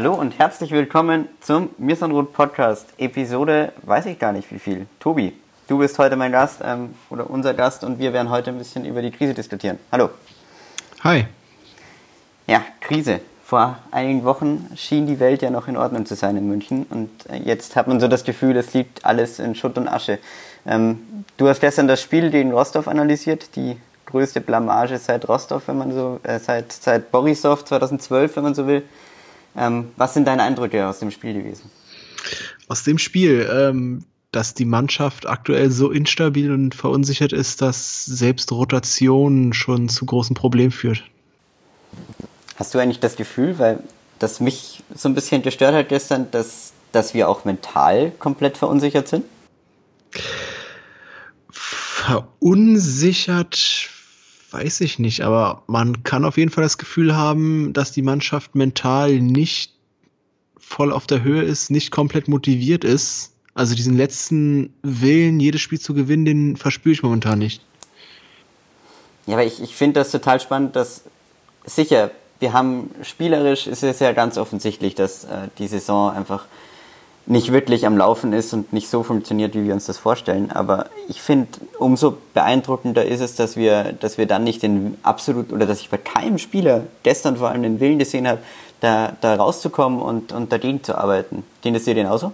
Hallo und herzlich willkommen zum Mirsanrot Podcast. Episode, weiß ich gar nicht wie viel. Tobi, du bist heute mein Gast ähm, oder unser Gast und wir werden heute ein bisschen über die Krise diskutieren. Hallo. Hi. Ja, Krise. Vor einigen Wochen schien die Welt ja noch in Ordnung zu sein in München und äh, jetzt hat man so das Gefühl, es liegt alles in Schutt und Asche. Ähm, du hast gestern das Spiel gegen Rostov analysiert, die größte Blamage seit Rostov, wenn man so, äh, seit, seit Borisov 2012, wenn man so will. Ähm, was sind deine Eindrücke aus dem Spiel gewesen? Aus dem Spiel, ähm, dass die Mannschaft aktuell so instabil und verunsichert ist, dass selbst Rotation schon zu großen Problemen führt. Hast du eigentlich das Gefühl, weil das mich so ein bisschen gestört hat gestern, dass, dass wir auch mental komplett verunsichert sind? Verunsichert weiß ich nicht, aber man kann auf jeden Fall das Gefühl haben, dass die Mannschaft mental nicht voll auf der Höhe ist, nicht komplett motiviert ist. Also diesen letzten Willen, jedes Spiel zu gewinnen, den verspüre ich momentan nicht. Ja, aber ich, ich finde das total spannend, dass sicher, wir haben spielerisch ist es ja ganz offensichtlich, dass äh, die Saison einfach nicht wirklich am Laufen ist und nicht so funktioniert, wie wir uns das vorstellen. Aber ich finde, umso beeindruckender ist es, dass wir, dass wir dann nicht den absolut, oder dass ich bei keinem Spieler gestern vor allem den Willen gesehen habe, da, da rauszukommen und, und dagegen zu arbeiten. Ging es dir den auch so?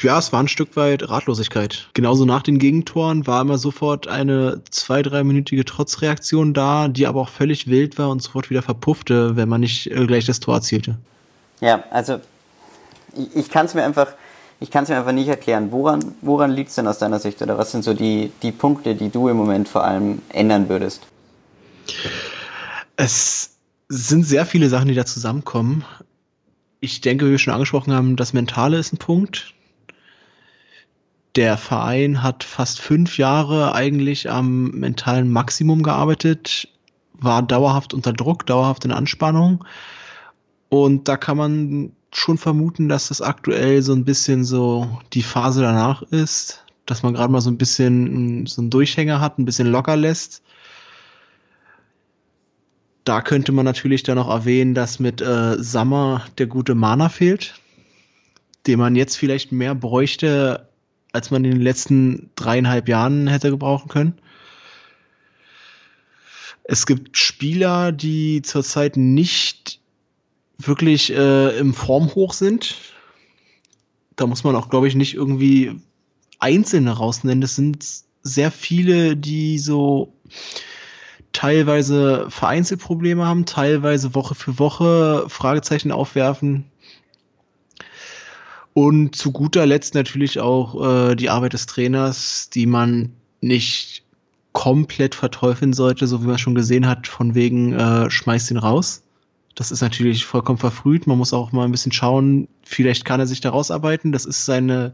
Ja, es war ein Stück weit Ratlosigkeit. Genauso nach den Gegentoren war immer sofort eine zwei-, dreiminütige Trotzreaktion da, die aber auch völlig wild war und sofort wieder verpuffte, wenn man nicht äh, gleich das Tor erzielte. Ja, also ich, ich kann es mir einfach, ich kann es mir einfach nicht erklären. Woran, woran liegt es denn aus deiner Sicht oder was sind so die, die Punkte, die du im Moment vor allem ändern würdest? Es sind sehr viele Sachen, die da zusammenkommen. Ich denke, wie wir schon angesprochen haben, das Mentale ist ein Punkt. Der Verein hat fast fünf Jahre eigentlich am mentalen Maximum gearbeitet, war dauerhaft unter Druck, dauerhaft in Anspannung. Und da kann man schon vermuten, dass das aktuell so ein bisschen so die Phase danach ist, dass man gerade mal so ein bisschen so einen Durchhänger hat, ein bisschen locker lässt. Da könnte man natürlich dann noch erwähnen, dass mit äh, Sammer der gute Mana fehlt, den man jetzt vielleicht mehr bräuchte, als man in den letzten dreieinhalb Jahren hätte gebrauchen können. Es gibt Spieler, die zurzeit nicht wirklich äh, im Formhoch sind. Da muss man auch, glaube ich, nicht irgendwie Einzelne rausnennen. Das sind sehr viele, die so teilweise Vereinzelprobleme haben, teilweise Woche für Woche Fragezeichen aufwerfen. Und zu guter Letzt natürlich auch äh, die Arbeit des Trainers, die man nicht komplett verteufeln sollte, so wie man schon gesehen hat, von wegen äh, schmeißt ihn raus. Das ist natürlich vollkommen verfrüht. Man muss auch mal ein bisschen schauen, vielleicht kann er sich da rausarbeiten. Das ist seine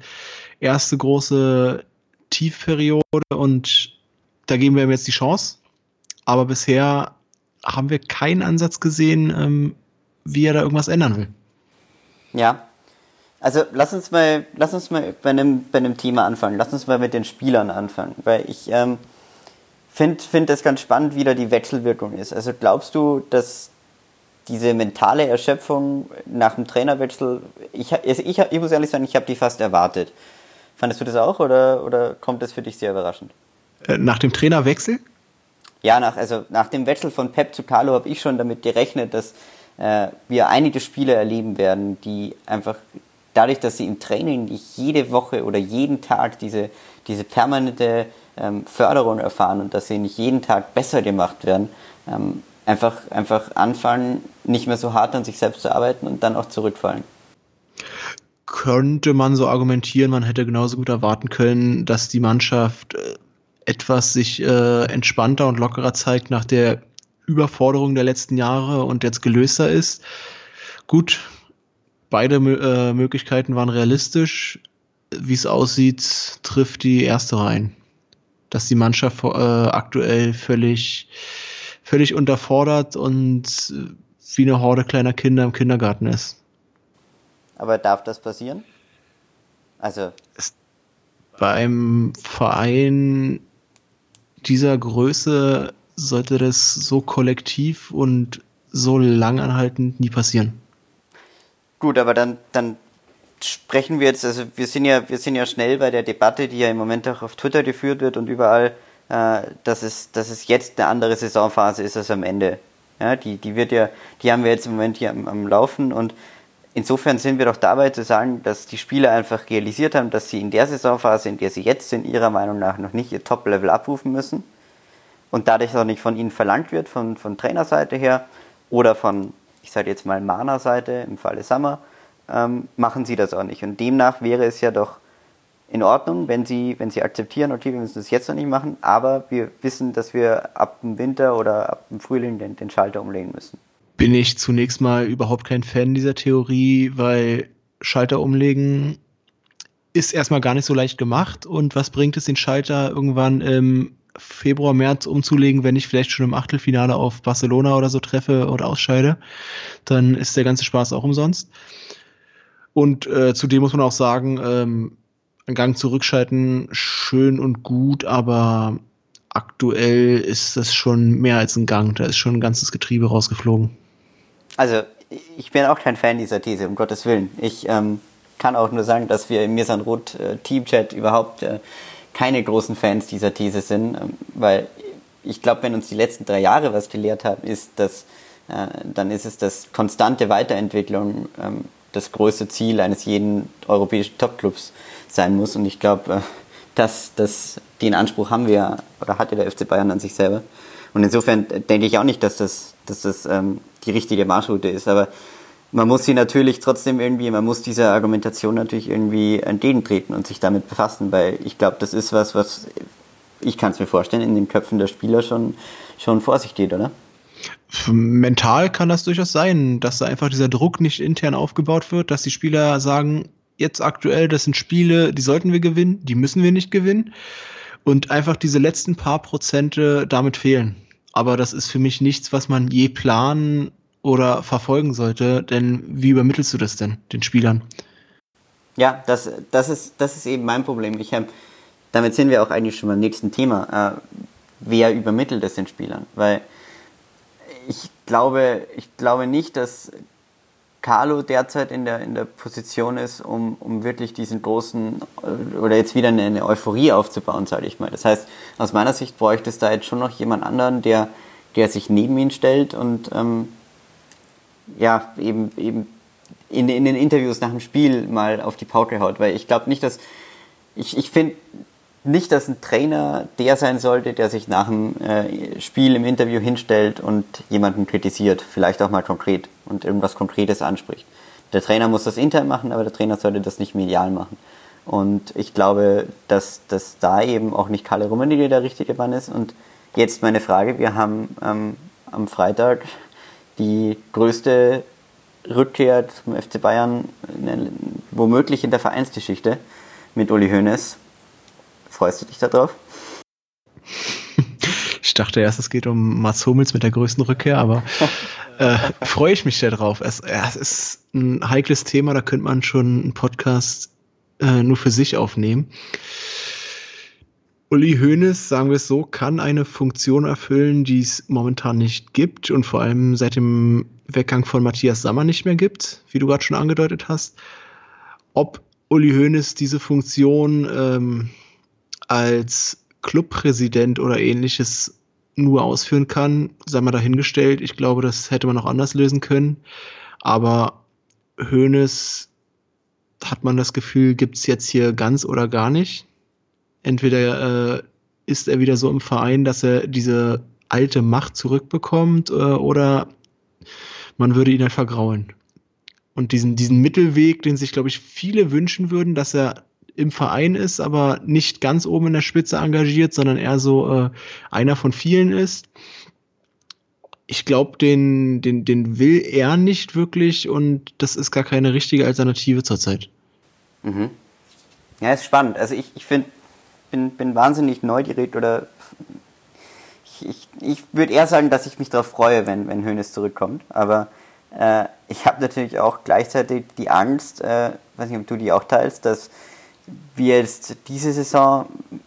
erste große Tiefperiode und da geben wir ihm jetzt die Chance. Aber bisher haben wir keinen Ansatz gesehen, ähm, wie er da irgendwas ändern will. Ja. Also lass uns mal, lass uns mal bei einem, bei einem Thema anfangen. Lass uns mal mit den Spielern anfangen. Weil ich ähm, finde find das ganz spannend, wie da die Wechselwirkung ist. Also glaubst du, dass diese mentale Erschöpfung nach dem Trainerwechsel, ich, ich, ich muss ehrlich sagen, ich habe die fast erwartet. Fandest du das auch oder, oder kommt das für dich sehr überraschend? Äh, nach dem Trainerwechsel? Ja, nach, also nach dem Wechsel von Pep zu Carlo habe ich schon damit gerechnet, dass äh, wir einige Spiele erleben werden, die einfach dadurch, dass sie im Training nicht jede Woche oder jeden Tag diese, diese permanente ähm, Förderung erfahren und dass sie nicht jeden Tag besser gemacht werden, ähm, einfach, einfach anfangen, nicht mehr so hart an sich selbst zu arbeiten und dann auch zurückfallen. Könnte man so argumentieren, man hätte genauso gut erwarten können, dass die Mannschaft äh, etwas sich äh, entspannter und lockerer zeigt nach der Überforderung der letzten Jahre und jetzt gelöster ist. Gut, beide äh, Möglichkeiten waren realistisch. Wie es aussieht, trifft die erste rein. Dass die Mannschaft äh, aktuell völlig, völlig unterfordert und äh, wie eine Horde kleiner Kinder im Kindergarten ist. Aber darf das passieren? Also. Bei einem Verein dieser Größe sollte das so kollektiv und so langanhaltend nie passieren. Gut, aber dann, dann sprechen wir jetzt, also wir sind ja, wir sind ja schnell bei der Debatte, die ja im Moment auch auf Twitter geführt wird und überall, äh, dass es, dass es jetzt eine andere Saisonphase ist als am Ende. Ja, die, die wird ja, die haben wir jetzt im Moment hier am, am Laufen und insofern sind wir doch dabei zu sagen, dass die Spieler einfach realisiert haben, dass sie in der Saisonphase, in der sie jetzt sind, ihrer Meinung nach noch nicht ihr Top-Level abrufen müssen und dadurch auch nicht von ihnen verlangt wird, von, von Trainerseite her oder von ich sage jetzt mal Mana-Seite, im Falle Summer, ähm, machen sie das auch nicht. Und demnach wäre es ja doch in Ordnung, wenn sie, wenn sie akzeptieren, okay, wir müssen das jetzt noch nicht machen, aber wir wissen, dass wir ab dem Winter oder ab dem Frühling den, den Schalter umlegen müssen. Bin ich zunächst mal überhaupt kein Fan dieser Theorie, weil Schalter umlegen ist erstmal gar nicht so leicht gemacht und was bringt es den Schalter irgendwann im Februar, März umzulegen, wenn ich vielleicht schon im Achtelfinale auf Barcelona oder so treffe oder ausscheide, dann ist der ganze Spaß auch umsonst. Und äh, zudem muss man auch sagen, ähm, ein Gang zurückschalten, schön und gut, aber aktuell ist das schon mehr als ein Gang. Da ist schon ein ganzes Getriebe rausgeflogen. Also, ich bin auch kein Fan dieser These, um Gottes Willen. Ich ähm, kann auch nur sagen, dass wir im Mirsan Roth äh, Teamchat überhaupt äh, keine großen Fans dieser These sind, ähm, weil ich glaube, wenn uns die letzten drei Jahre was gelehrt haben, ist, dass äh, dann ist es, dass konstante Weiterentwicklung ähm, das größte Ziel eines jeden europäischen Topclubs sein muss. Und ich glaube, äh, dass, dass den Anspruch haben wir oder hatte der FC Bayern an sich selber. Und insofern denke ich auch nicht, dass das, dass das ähm, die richtige Marschroute ist. Aber man muss sie natürlich trotzdem irgendwie, man muss dieser Argumentation natürlich irgendwie entgegentreten und sich damit befassen, weil ich glaube, das ist was, was ich kann es mir vorstellen, in den Köpfen der Spieler schon, schon vor sich geht, oder? Mental kann das durchaus sein, dass da einfach dieser Druck nicht intern aufgebaut wird, dass die Spieler sagen, jetzt aktuell, das sind Spiele, die sollten wir gewinnen, die müssen wir nicht gewinnen. Und einfach diese letzten paar Prozente damit fehlen. Aber das ist für mich nichts, was man je planen oder verfolgen sollte. Denn wie übermittelst du das denn den Spielern? Ja, das, das, ist, das ist eben mein Problem. Ich hab, damit sind wir auch eigentlich schon beim nächsten Thema. Äh, wer übermittelt es den Spielern? Weil ich glaube, ich glaube nicht, dass Carlo derzeit in der, in der Position ist, um, um wirklich diesen großen äh, oder jetzt wieder eine, Euphorie aufzubauen, sage ich mal. Das heißt, aus meiner Sicht bräuchte es da jetzt schon noch jemand anderen, der, der sich neben ihn stellt und ähm, ja, eben, eben in, in den Interviews nach dem Spiel mal auf die Pauke haut, weil ich glaube nicht, dass ich, ich finde nicht, dass ein Trainer der sein sollte, der sich nach dem äh, Spiel im Interview hinstellt und jemanden kritisiert, vielleicht auch mal konkret und irgendwas Konkretes anspricht. Der Trainer muss das intern machen, aber der Trainer sollte das nicht medial machen. Und ich glaube, dass, dass da eben auch nicht Kalle Rummenigge der richtige Mann ist. Und jetzt meine Frage, wir haben ähm, am Freitag die größte Rückkehr zum FC Bayern in, womöglich in der Vereinsgeschichte mit Uli Hoeneß. Freust du dich darauf? Ich dachte erst, es geht um Mats Hummels mit der größten Rückkehr, aber äh, freue ich mich darauf. Es, es ist ein heikles Thema, da könnte man schon einen Podcast äh, nur für sich aufnehmen. Uli Hoeneß, sagen wir es so, kann eine Funktion erfüllen, die es momentan nicht gibt und vor allem seit dem Weggang von Matthias Sammer nicht mehr gibt, wie du gerade schon angedeutet hast. Ob Uli Hoeneß diese Funktion ähm, als Clubpräsident oder ähnliches nur ausführen kann, sei mal dahingestellt. Ich glaube, das hätte man auch anders lösen können. Aber Hoeneß hat man das Gefühl, gibt's jetzt hier ganz oder gar nicht entweder äh, ist er wieder so im Verein, dass er diese alte Macht zurückbekommt, äh, oder man würde ihn halt vergraulen. Und diesen, diesen Mittelweg, den sich, glaube ich, viele wünschen würden, dass er im Verein ist, aber nicht ganz oben in der Spitze engagiert, sondern eher so äh, einer von vielen ist. ich glaube, den, den, den will er nicht wirklich und das ist gar keine richtige Alternative zurzeit. Mhm. Ja, ist spannend. Also ich, ich find, bin, bin wahnsinnig neugierig oder ich, ich, ich würde eher sagen, dass ich mich darauf freue, wenn, wenn Hönes zurückkommt. Aber äh, ich habe natürlich auch gleichzeitig die Angst, äh, weiß nicht, ob du die auch teilst, dass wir jetzt diese Saison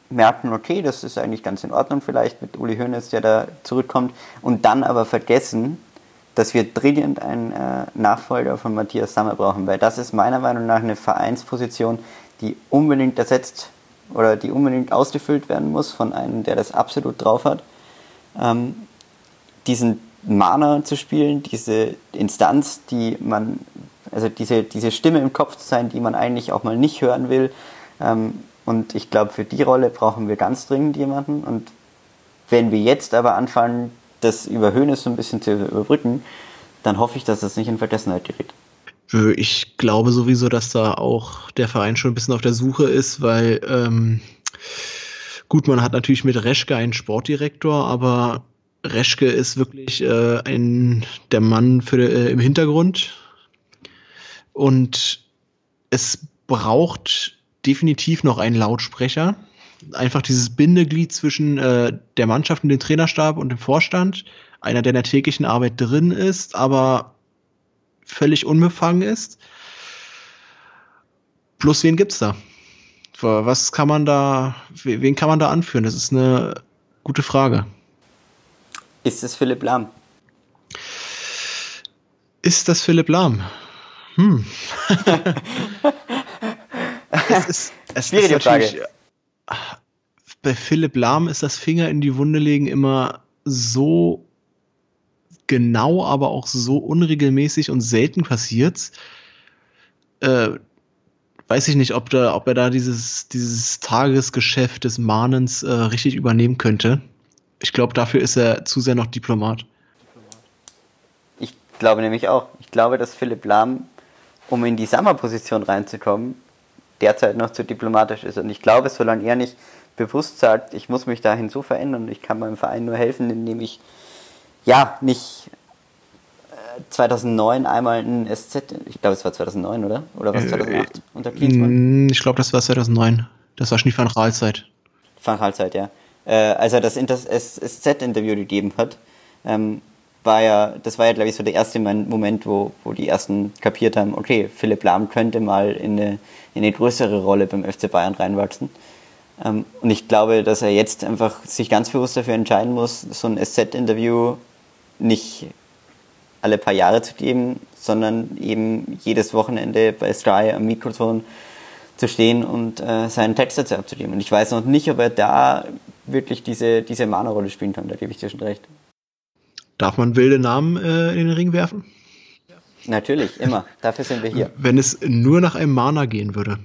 merken, okay, das ist eigentlich ganz in Ordnung vielleicht mit Uli Hoeneß, der da zurückkommt, und dann aber vergessen, dass wir dringend einen äh, Nachfolger von Matthias Sammer brauchen, weil das ist meiner Meinung nach eine Vereinsposition, die unbedingt ersetzt oder die unbedingt ausgefüllt werden muss von einem, der das absolut drauf hat. Ähm, diesen Mana zu spielen, diese Instanz, die man, also diese, diese Stimme im Kopf zu sein, die man eigentlich auch mal nicht hören will. Ähm, und ich glaube, für die Rolle brauchen wir ganz dringend jemanden. Und wenn wir jetzt aber anfangen, das über Höhnes so ein bisschen zu überbrücken, dann hoffe ich, dass das nicht in Vergessenheit gerät. Ich glaube sowieso, dass da auch der Verein schon ein bisschen auf der Suche ist, weil ähm, gut, man hat natürlich mit Reschke einen Sportdirektor, aber Reschke ist wirklich äh, ein der Mann für äh, im Hintergrund und es braucht definitiv noch einen Lautsprecher. Einfach dieses Bindeglied zwischen äh, der Mannschaft und dem Trainerstab und dem Vorstand. Einer, der in der täglichen Arbeit drin ist, aber völlig unbefangen ist. Plus, wen gibt's da? Was kann man da, wen kann man da anführen? Das ist eine gute Frage. Ist es Philipp Lahm? Ist das Philipp Lahm? Hm. es ist, es Schwierige ist Frage. Bei Philipp Lahm ist das Finger in die Wunde legen immer so genau, aber auch so unregelmäßig und selten passiert. Äh, weiß ich nicht, ob, da, ob er da dieses, dieses Tagesgeschäft des Mahnens äh, richtig übernehmen könnte. Ich glaube, dafür ist er zu sehr noch Diplomat. Ich glaube nämlich auch. Ich glaube, dass Philipp Lahm, um in die Sommerposition reinzukommen, derzeit noch zu diplomatisch ist. Und ich glaube, solange er nicht bewusst sagt, ich muss mich dahin so verändern und ich kann meinem Verein nur helfen, indem ich ja nicht 2009 äh, einmal ein SZ, ich glaube es war 2009, oder? Oder was 2008 äh, unter Klinsmann? Ich glaube, das war 2009. Das war schon die Van Raal-Zeit. Van Raal-Zeit, ja. Äh, als er das, das SZ-Interview gegeben hat, ähm, war ja, das war ja, glaube ich, so der erste Moment, wo, wo die ersten kapiert haben, okay, Philipp Lahm könnte mal in eine, in eine größere Rolle beim FC Bayern reinwachsen. Ähm, und ich glaube, dass er jetzt einfach sich ganz bewusst dafür entscheiden muss, so ein SZ-Interview nicht alle paar Jahre zu geben, sondern eben jedes Wochenende bei Sky am Mikrofon zu stehen und äh, seinen Text dazu abzugeben. Und ich weiß noch nicht, ob er da wirklich diese, diese Mana-Rolle spielen kann, da gebe ich dir schon recht. Darf man wilde Namen äh, in den Ring werfen? Natürlich, immer. Dafür sind wir hier. Wenn es nur nach einem Mana gehen würde,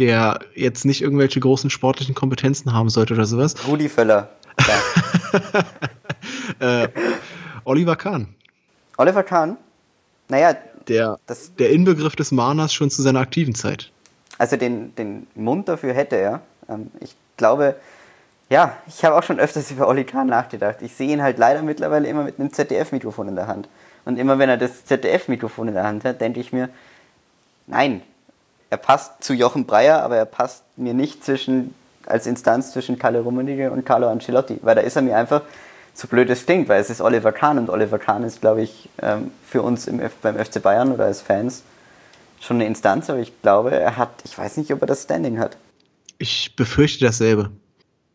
der jetzt nicht irgendwelche großen sportlichen Kompetenzen haben sollte oder sowas. Rudi Völler. äh, Oliver Kahn. Oliver Kahn? Naja, der, das, der Inbegriff des Manas schon zu seiner aktiven Zeit. Also den, den Mund dafür hätte er. Ähm, ich glaube, ja, ich habe auch schon öfters über Oli Kahn nachgedacht. Ich sehe ihn halt leider mittlerweile immer mit einem ZDF-Mikrofon in der Hand. Und immer wenn er das ZDF-Mikrofon in der Hand hat, denke ich mir, nein, er passt zu Jochen Breyer, aber er passt mir nicht zwischen, als Instanz zwischen Kalle Rummenigge und Carlo Ancelotti, weil da ist er mir einfach zu blöd es klingt, weil es ist Oliver Kahn und Oliver Kahn ist, glaube ich, ähm, für uns im, beim FC Bayern oder als Fans schon eine Instanz, aber ich glaube, er hat, ich weiß nicht, ob er das Standing hat. Ich befürchte dasselbe.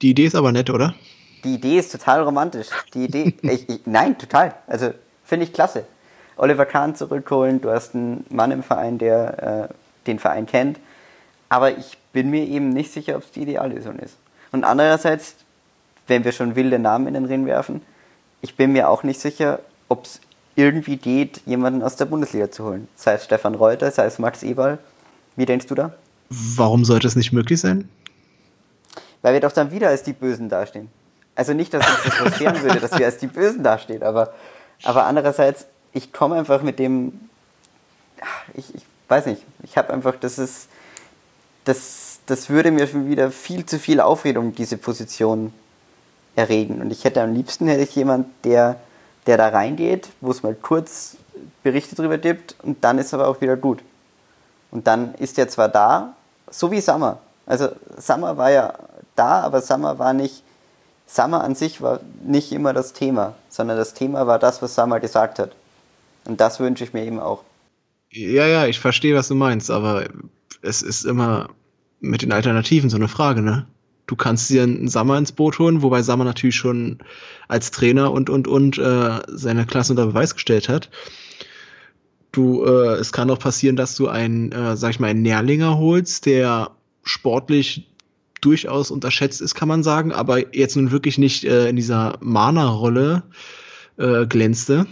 Die Idee ist aber nett, oder? Die Idee ist total romantisch. Die Idee, ich, ich, nein, total. Also finde ich klasse. Oliver Kahn zurückholen, du hast einen Mann im Verein, der äh, den Verein kennt. Aber ich bin mir eben nicht sicher, ob es die Ideallösung ist. Und andererseits, wenn wir schon wilde Namen in den Ring werfen, ich bin mir auch nicht sicher, ob es irgendwie geht, jemanden aus der Bundesliga zu holen. Sei es Stefan Reuter, sei es Max Eberl. Wie denkst du da? Warum sollte es nicht möglich sein? Weil wir doch dann wieder als die Bösen dastehen. Also nicht, dass uns das frustrieren würde, dass wir als die Bösen dastehen, aber, aber andererseits, ich komme einfach mit dem, ich, ich weiß nicht, ich habe einfach, das ist, das, das würde mir schon wieder viel zu viel Aufregung, diese Position erregen. Und ich hätte am liebsten hätte ich jemand, der der da reingeht, wo es mal kurz Berichte drüber gibt und dann ist aber auch wieder gut. Und dann ist er zwar da, so wie Summer. Also Summer war ja da, aber Summer war nicht, Summer an sich war nicht immer das Thema, sondern das Thema war das, was Summer gesagt hat. Und das wünsche ich mir eben auch. Ja, ja, ich verstehe, was du meinst, aber es ist immer mit den Alternativen so eine Frage, ne? Du kannst dir einen Sammer ins Boot holen, wobei Sammer natürlich schon als Trainer und und und äh, seine Klasse unter Beweis gestellt hat. Du, äh, es kann auch passieren, dass du einen, äh, sag ich mal, einen Nährlinger holst, der sportlich durchaus unterschätzt ist, kann man sagen, aber jetzt nun wirklich nicht äh, in dieser Mana-Rolle äh, glänzte.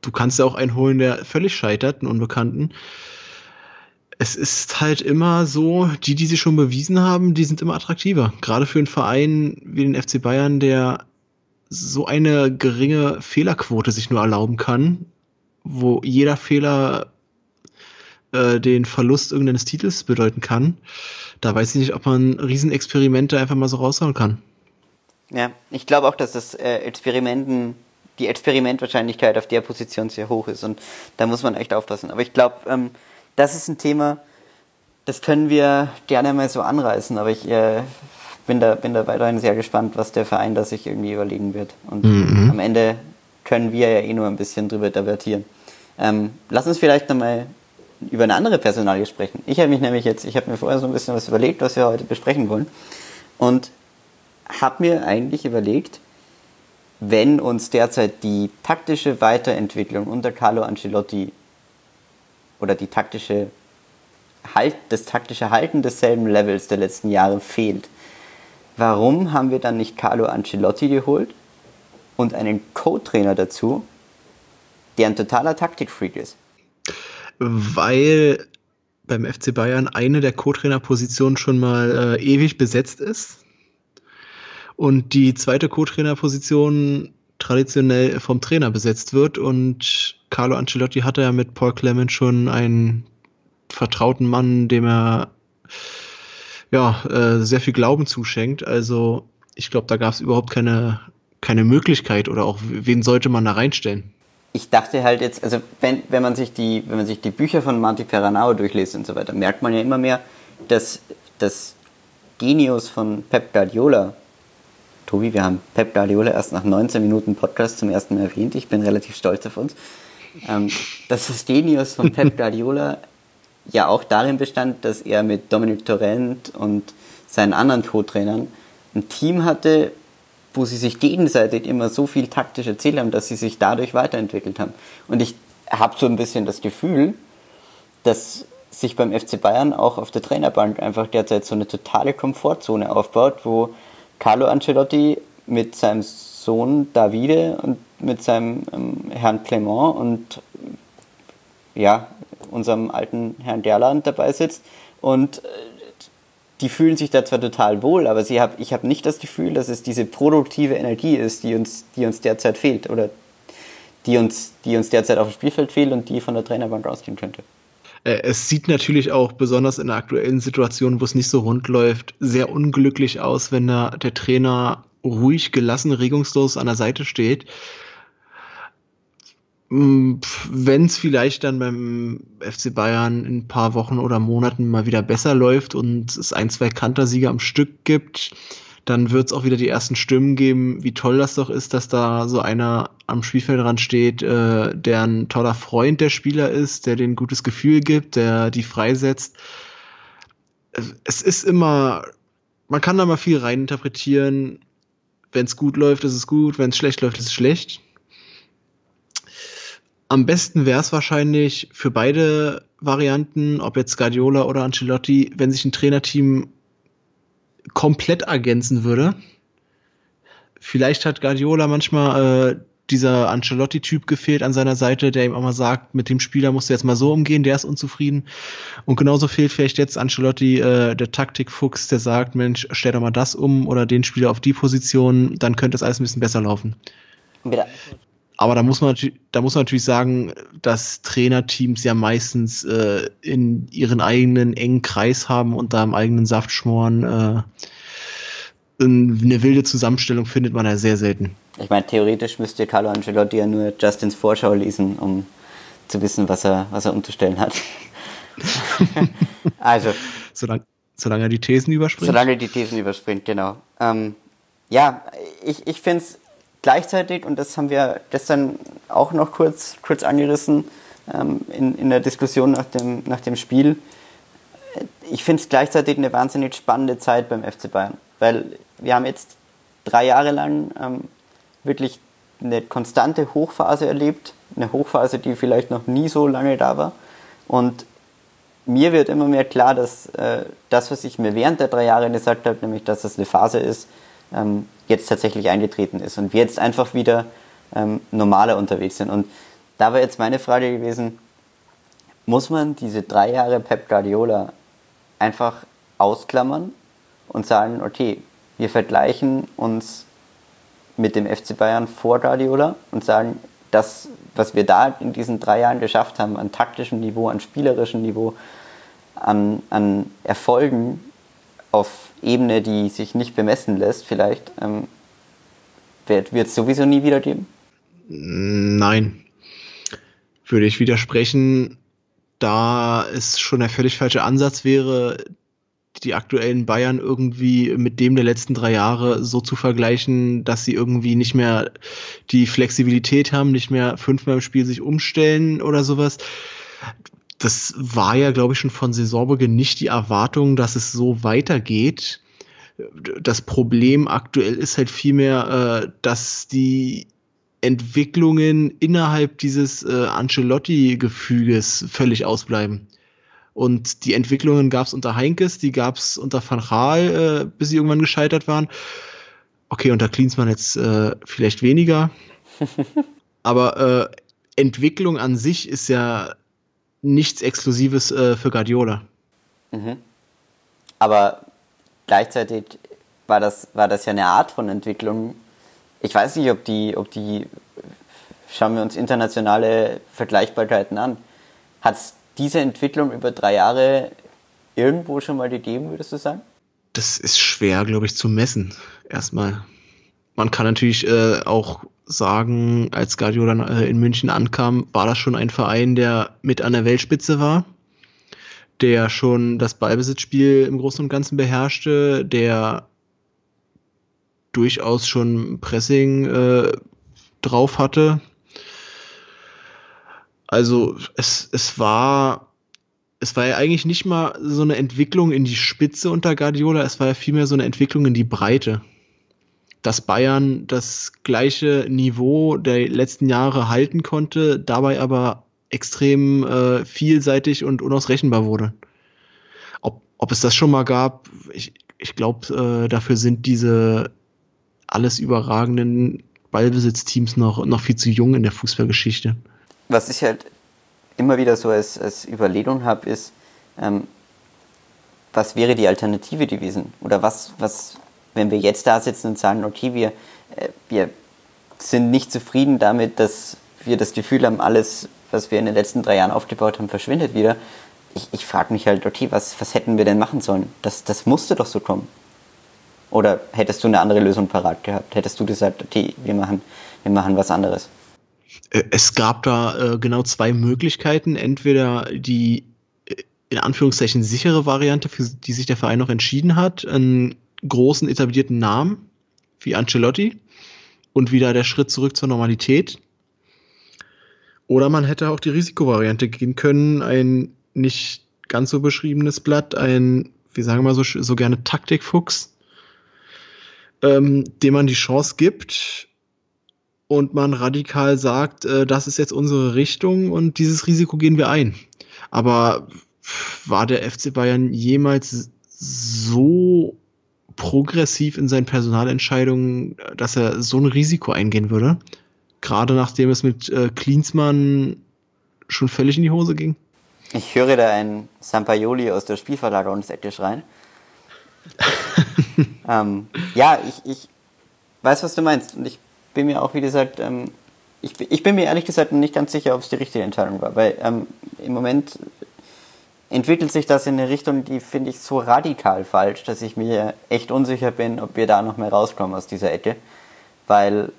Du kannst ja auch einen holen, der völlig scheitert, einen Unbekannten. Es ist halt immer so, die, die sie schon bewiesen haben, die sind immer attraktiver. Gerade für einen Verein wie den FC Bayern, der so eine geringe Fehlerquote sich nur erlauben kann, wo jeder Fehler äh, den Verlust irgendeines Titels bedeuten kann. Da weiß ich nicht, ob man Riesenexperimente einfach mal so raushauen kann. Ja, ich glaube auch, dass das äh, Experimenten, die Experimentwahrscheinlichkeit auf der Position sehr hoch ist und da muss man echt aufpassen. Aber ich glaube, ähm, das ist ein Thema, das können wir gerne mal so anreißen, aber ich äh, bin, da, bin da weiterhin sehr gespannt, was der Verein da sich irgendwie überlegen wird. Und mhm. am Ende können wir ja eh nur ein bisschen drüber debattieren. Ähm, lass uns vielleicht nochmal über eine andere Personalie sprechen. Ich habe mich nämlich jetzt, ich habe mir vorher so ein bisschen was überlegt, was wir heute besprechen wollen. Und habe mir eigentlich überlegt, wenn uns derzeit die taktische Weiterentwicklung unter Carlo Ancelotti oder die taktische halt, das taktische Halten desselben Levels der letzten Jahre fehlt, warum haben wir dann nicht Carlo Ancelotti geholt und einen Co-Trainer dazu, der ein totaler Taktikfreak ist? Weil beim FC Bayern eine der Co-Trainer-Positionen schon mal äh, ewig besetzt ist und die zweite Co-Trainer-Position traditionell vom Trainer besetzt wird und Carlo Ancelotti hatte ja mit Paul Clement schon einen vertrauten Mann, dem er ja äh, sehr viel Glauben zuschenkt. Also ich glaube, da gab es überhaupt keine, keine Möglichkeit oder auch wen sollte man da reinstellen? Ich dachte halt jetzt, also wenn, wenn man sich die, wenn man sich die Bücher von Monty Peranao durchliest und so weiter, merkt man ja immer mehr, dass das Genius von Pep Guardiola Tobi, wir haben Pep Guardiola erst nach 19 Minuten Podcast zum ersten Mal erwähnt. Ich bin relativ stolz auf uns. Ähm, dass das Genius von Pep Guardiola ja auch darin bestand, dass er mit Dominic Torrent und seinen anderen Co-Trainern ein Team hatte, wo sie sich gegenseitig immer so viel taktisch erzählt haben, dass sie sich dadurch weiterentwickelt haben. Und ich habe so ein bisschen das Gefühl, dass sich beim FC Bayern auch auf der Trainerbank einfach derzeit so eine totale Komfortzone aufbaut, wo Carlo Ancelotti mit seinem Sohn Davide und mit seinem ähm, Herrn Clement und ja, unserem alten Herrn Derland dabei sitzt und äh, die fühlen sich da zwar total wohl, aber sie hab, ich habe nicht das Gefühl, dass es diese produktive Energie ist, die uns, die uns derzeit fehlt oder die uns, die uns derzeit auf dem Spielfeld fehlt und die von der Trainerbank ausgehen könnte. Äh, es sieht natürlich auch besonders in der aktuellen Situation, wo es nicht so rund läuft, sehr unglücklich aus, wenn da der Trainer ruhig, gelassen, regungslos an der Seite steht. Mm, wenn es vielleicht dann beim FC Bayern in ein paar Wochen oder Monaten mal wieder besser läuft und es ein, zwei Kantersiege am Stück gibt, dann wird es auch wieder die ersten Stimmen geben, wie toll das doch ist, dass da so einer am Spielfeldrand steht, äh, der ein toller Freund der Spieler ist, der ein gutes Gefühl gibt, der die freisetzt. Es ist immer, man kann da mal viel reininterpretieren. Wenn es gut läuft, ist es gut, wenn es schlecht läuft, ist es schlecht. Am besten wäre es wahrscheinlich für beide Varianten, ob jetzt Guardiola oder Ancelotti, wenn sich ein Trainerteam komplett ergänzen würde. Vielleicht hat Guardiola manchmal äh, dieser Ancelotti-Typ gefehlt an seiner Seite, der ihm auch mal sagt, mit dem Spieler musst du jetzt mal so umgehen, der ist unzufrieden. Und genauso fehlt vielleicht jetzt Ancelotti, äh, der Taktikfuchs, der sagt, Mensch, stell doch mal das um oder den Spieler auf die Position, dann könnte es alles ein bisschen besser laufen. Bitte. Aber da muss man da muss man natürlich sagen, dass Trainerteams ja meistens äh, in ihren eigenen engen Kreis haben und da im eigenen Saft schmoren. Äh, eine wilde Zusammenstellung findet man ja sehr selten. Ich meine, theoretisch müsste Carlo Ancelotti ja nur Justins Vorschau lesen, um zu wissen, was er, was er unterstellen hat. also. Solange, solange er die Thesen überspringt. Solange er die Thesen überspringt, genau. Ähm, ja, ich, ich finde es gleichzeitig, und das haben wir gestern auch noch kurz, kurz angerissen ähm, in, in der Diskussion nach dem, nach dem Spiel, ich finde es gleichzeitig eine wahnsinnig spannende Zeit beim FC Bayern, weil wir haben jetzt drei Jahre lang ähm, wirklich eine konstante Hochphase erlebt, eine Hochphase, die vielleicht noch nie so lange da war. Und mir wird immer mehr klar, dass äh, das, was ich mir während der drei Jahre gesagt habe, nämlich dass das eine Phase ist, ähm, jetzt tatsächlich eingetreten ist und wir jetzt einfach wieder ähm, normaler unterwegs sind. Und da war jetzt meine Frage gewesen, muss man diese drei Jahre Pep Guardiola einfach ausklammern und sagen, okay, wir vergleichen uns mit dem FC Bayern vor Guardiola und sagen, das, was wir da in diesen drei Jahren geschafft haben, an taktischem Niveau, an spielerischem Niveau, an, an Erfolgen auf Ebene, die sich nicht bemessen lässt, vielleicht, ähm, wird es sowieso nie wieder geben? Nein. Würde ich widersprechen da es schon der völlig falsche Ansatz wäre, die aktuellen Bayern irgendwie mit dem der letzten drei Jahre so zu vergleichen, dass sie irgendwie nicht mehr die Flexibilität haben, nicht mehr fünfmal im Spiel sich umstellen oder sowas. Das war ja, glaube ich, schon von Saisonbeginn nicht die Erwartung, dass es so weitergeht. Das Problem aktuell ist halt vielmehr, äh, dass die Entwicklungen innerhalb dieses äh, Ancelotti-Gefüges völlig ausbleiben. Und die Entwicklungen gab es unter Heinkes, die gab es unter Van Gaal, äh, bis sie irgendwann gescheitert waren. Okay, unter Klinsmann jetzt äh, vielleicht weniger. Aber äh, Entwicklung an sich ist ja nichts Exklusives äh, für Guardiola. Mhm. Aber gleichzeitig war das, war das ja eine Art von Entwicklung, ich weiß nicht, ob die, ob die, schauen wir uns internationale Vergleichbarkeiten an. Hat es diese Entwicklung über drei Jahre irgendwo schon mal gegeben, würdest du sagen? Das ist schwer, glaube ich, zu messen. Erstmal. Man kann natürlich äh, auch sagen, als Guardiola äh, in München ankam, war das schon ein Verein, der mit an der Weltspitze war, der schon das Ballbesitzspiel im Großen und Ganzen beherrschte, der durchaus schon Pressing äh, drauf hatte. Also es, es war es war ja eigentlich nicht mal so eine Entwicklung in die Spitze unter Guardiola, es war ja vielmehr so eine Entwicklung in die Breite. Dass Bayern das gleiche Niveau der letzten Jahre halten konnte, dabei aber extrem äh, vielseitig und unausrechenbar wurde. Ob, ob es das schon mal gab, ich, ich glaube, äh, dafür sind diese alles überragenden Ballbesitzteams noch, noch viel zu jung in der Fußballgeschichte. Was ich halt immer wieder so als, als Überlegung habe, ist, ähm, was wäre die Alternative gewesen? Oder was, was, wenn wir jetzt da sitzen und sagen, okay, wir, äh, wir sind nicht zufrieden damit, dass wir das Gefühl haben, alles, was wir in den letzten drei Jahren aufgebaut haben, verschwindet wieder. Ich, ich frage mich halt, okay, was, was hätten wir denn machen sollen? Das, das musste doch so kommen. Oder hättest du eine andere Lösung parat gehabt? Hättest du gesagt, okay, wir machen, wir machen was anderes? Äh, es gab da äh, genau zwei Möglichkeiten. Entweder die äh, in Anführungszeichen sichere Variante, für die sich der Verein noch entschieden hat, einen großen etablierten Namen wie Ancelotti und wieder der Schritt zurück zur Normalität. Oder man hätte auch die Risikovariante gehen können, ein nicht ganz so beschriebenes Blatt, ein, wie sagen wir so, so gerne Taktikfuchs, ähm, dem man die Chance gibt und man radikal sagt, äh, das ist jetzt unsere Richtung und dieses Risiko gehen wir ein. Aber war der FC Bayern jemals so progressiv in seinen Personalentscheidungen, dass er so ein Risiko eingehen würde? Gerade nachdem es mit äh, Klinsmann schon völlig in die Hose ging? Ich höre da ein Sampaioli aus der Spielverlagerungsecke schreien. ähm, ja, ich, ich weiß, was du meinst. Und ich bin mir auch, wie gesagt, ähm, ich, ich bin mir ehrlich gesagt nicht ganz sicher, ob es die richtige Entscheidung war. Weil ähm, im Moment entwickelt sich das in eine Richtung, die finde ich so radikal falsch, dass ich mir echt unsicher bin, ob wir da noch mehr rauskommen aus dieser Ecke. Weil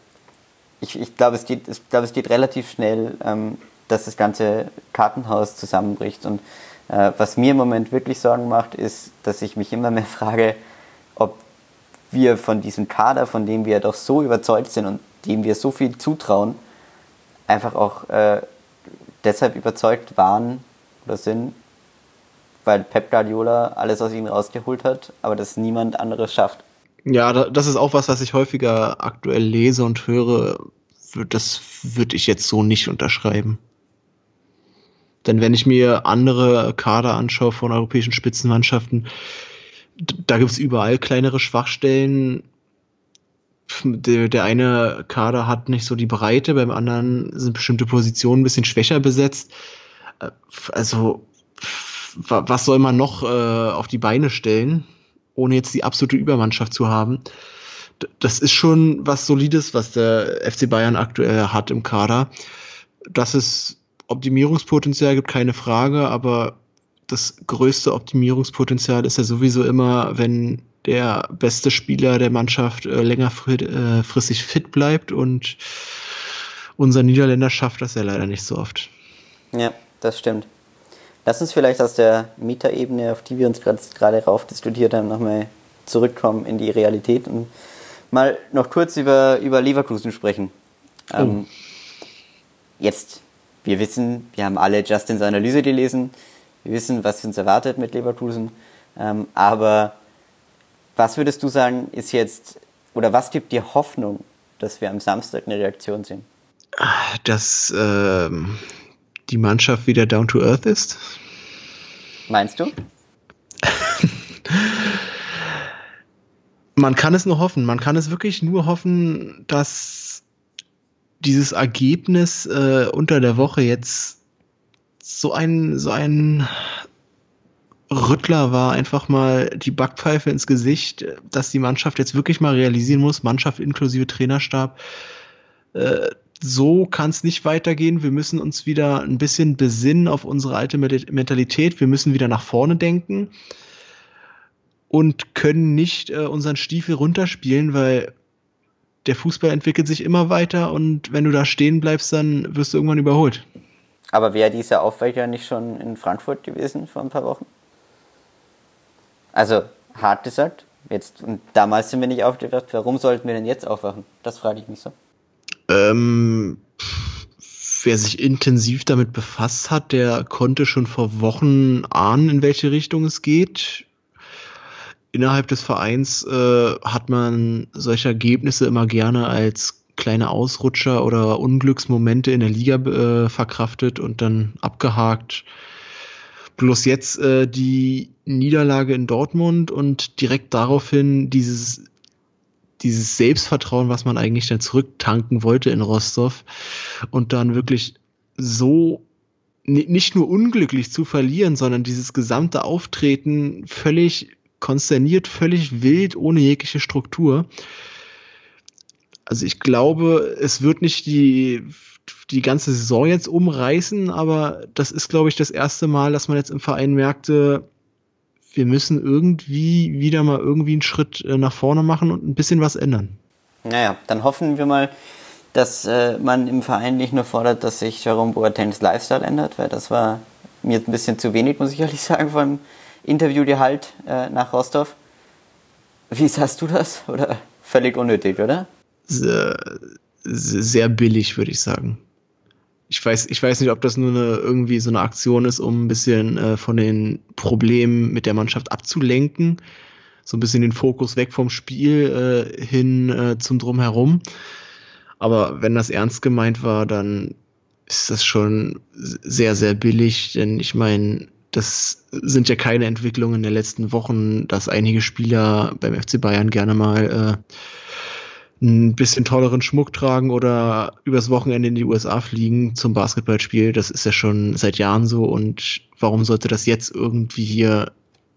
ich, ich glaube, es, geht, glaub, es geht relativ schnell, ähm, dass das ganze Kartenhaus zusammenbricht. Und äh, was mir im Moment wirklich Sorgen macht, ist, dass ich mich immer mehr frage, ob wir von diesem Kader, von dem wir doch so überzeugt sind und dem wir so viel zutrauen, einfach auch äh, deshalb überzeugt waren oder sind, weil Pep Guardiola alles aus ihnen rausgeholt hat, aber das niemand anderes schafft. Ja, das ist auch was, was ich häufiger aktuell lese und höre. Das würde ich jetzt so nicht unterschreiben. Denn wenn ich mir andere Kader anschaue von europäischen Spitzenmannschaften, da gibt es überall kleinere Schwachstellen. Der, der eine Kader hat nicht so die Breite, beim anderen sind bestimmte Positionen ein bisschen schwächer besetzt. Äh, also, was soll man noch äh, auf die Beine stellen, ohne jetzt die absolute Übermannschaft zu haben? Das ist schon was Solides, was der FC Bayern aktuell hat im Kader. Das ist Optimierungspotenzial gibt, keine Frage, aber das größte Optimierungspotenzial ist ja sowieso immer, wenn der beste Spieler der Mannschaft äh, längerfristig äh, fit bleibt und unser Niederländer schafft das ja leider nicht so oft. Ja, das stimmt. Lass uns vielleicht aus der Metaebene, auf die wir uns gerade rauf diskutiert haben, nochmal zurückkommen in die Realität und mal noch kurz über, über Leverkusen sprechen. Oh. Ähm, jetzt wir wissen, wir haben alle Justins Analyse gelesen, wir wissen, was uns erwartet mit Leverkusen. Ähm, aber was würdest du sagen, ist jetzt, oder was gibt dir Hoffnung, dass wir am Samstag eine Reaktion sehen? Dass ähm, die Mannschaft wieder down to earth ist. Meinst du? man kann es nur hoffen. Man kann es wirklich nur hoffen, dass dieses Ergebnis äh, unter der Woche jetzt so ein, so ein Rüttler war, einfach mal die Backpfeife ins Gesicht, dass die Mannschaft jetzt wirklich mal realisieren muss, Mannschaft inklusive Trainerstab, äh, so kann es nicht weitergehen. Wir müssen uns wieder ein bisschen besinnen auf unsere alte Mentalität. Wir müssen wieder nach vorne denken und können nicht äh, unseren Stiefel runterspielen, weil der Fußball entwickelt sich immer weiter und wenn du da stehen bleibst, dann wirst du irgendwann überholt. Aber wäre dieser Aufweicher nicht schon in Frankfurt gewesen vor ein paar Wochen? Also, hart gesagt, jetzt, und damals sind wir nicht aufgewacht, warum sollten wir denn jetzt aufwachen? Das frage ich mich so. Ähm, wer sich intensiv damit befasst hat, der konnte schon vor Wochen ahnen, in welche Richtung es geht innerhalb des Vereins äh, hat man solche Ergebnisse immer gerne als kleine Ausrutscher oder Unglücksmomente in der Liga äh, verkraftet und dann abgehakt. Bloß jetzt äh, die Niederlage in Dortmund und direkt daraufhin dieses, dieses Selbstvertrauen, was man eigentlich dann zurücktanken wollte in Rostov und dann wirklich so nicht nur unglücklich zu verlieren, sondern dieses gesamte Auftreten völlig konsterniert, völlig wild, ohne jegliche Struktur. Also ich glaube, es wird nicht die, die ganze Saison jetzt umreißen, aber das ist, glaube ich, das erste Mal, dass man jetzt im Verein merkte, wir müssen irgendwie wieder mal irgendwie einen Schritt äh, nach vorne machen und ein bisschen was ändern. Naja, dann hoffen wir mal, dass äh, man im Verein nicht nur fordert, dass sich Jerome Boatengs Lifestyle ändert, weil das war mir ein bisschen zu wenig, muss ich ehrlich sagen, vom Interviewgehalt äh, nach Rostov. Wie hast du das? Oder völlig unnötig, oder? Sehr, sehr billig, würde ich sagen. Ich weiß, ich weiß nicht, ob das nur eine, irgendwie so eine Aktion ist, um ein bisschen äh, von den Problemen mit der Mannschaft abzulenken. So ein bisschen den Fokus weg vom Spiel äh, hin äh, zum Drumherum. Aber wenn das ernst gemeint war, dann ist das schon sehr, sehr billig, denn ich meine, das sind ja keine Entwicklungen der letzten Wochen, dass einige Spieler beim FC Bayern gerne mal äh, ein bisschen tolleren Schmuck tragen oder übers Wochenende in die USA fliegen zum Basketballspiel. Das ist ja schon seit Jahren so und warum sollte das jetzt irgendwie hier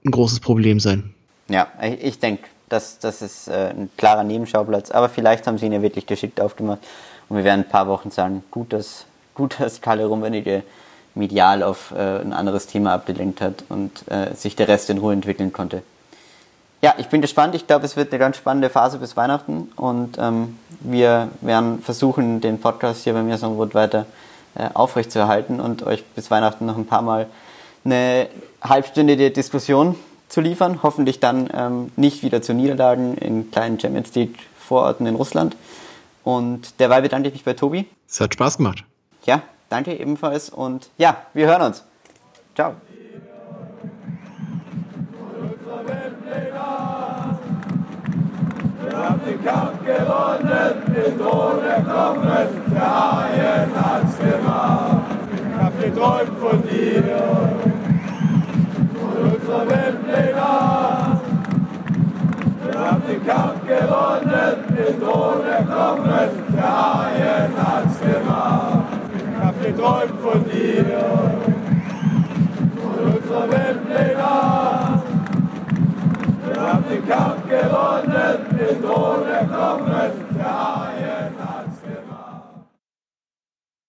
ein großes Problem sein? Ja, ich denke, das, das ist äh, ein klarer Nebenschauplatz, aber vielleicht haben sie ihn ja wirklich geschickt aufgemacht und wir werden ein paar Wochen sagen, gut, dass, gut, dass Kalle Rummenigge medial auf äh, ein anderes Thema abgelenkt hat und äh, sich der Rest in Ruhe entwickeln konnte. Ja, ich bin gespannt. Ich glaube, es wird eine ganz spannende Phase bis Weihnachten und ähm, wir werden versuchen, den Podcast hier bei mir so weiter äh, aufrechtzuerhalten und euch bis Weihnachten noch ein paar Mal eine halbstündige Diskussion zu liefern. Hoffentlich dann ähm, nicht wieder zu Niederlagen in kleinen Champions League Vororten in Russland. Und derweil bedanke ich mich bei Tobi. Es hat Spaß gemacht. Ja, danke ebenfalls und ja, wir hören uns. Ciao. Kampf gewonnen, den Thron erklommen, der Haien hat's gemacht. Ich hab geträumt von dir, von unserer Weltpläne. Wir haben den Kampf gewonnen, den Thron erklommen, der Haien hat's gemacht. Ich hab geträumt von dir, von unserer Weltpläne. Wir haben den Kampf gewonnen, den Drohnen kommen, der Haie.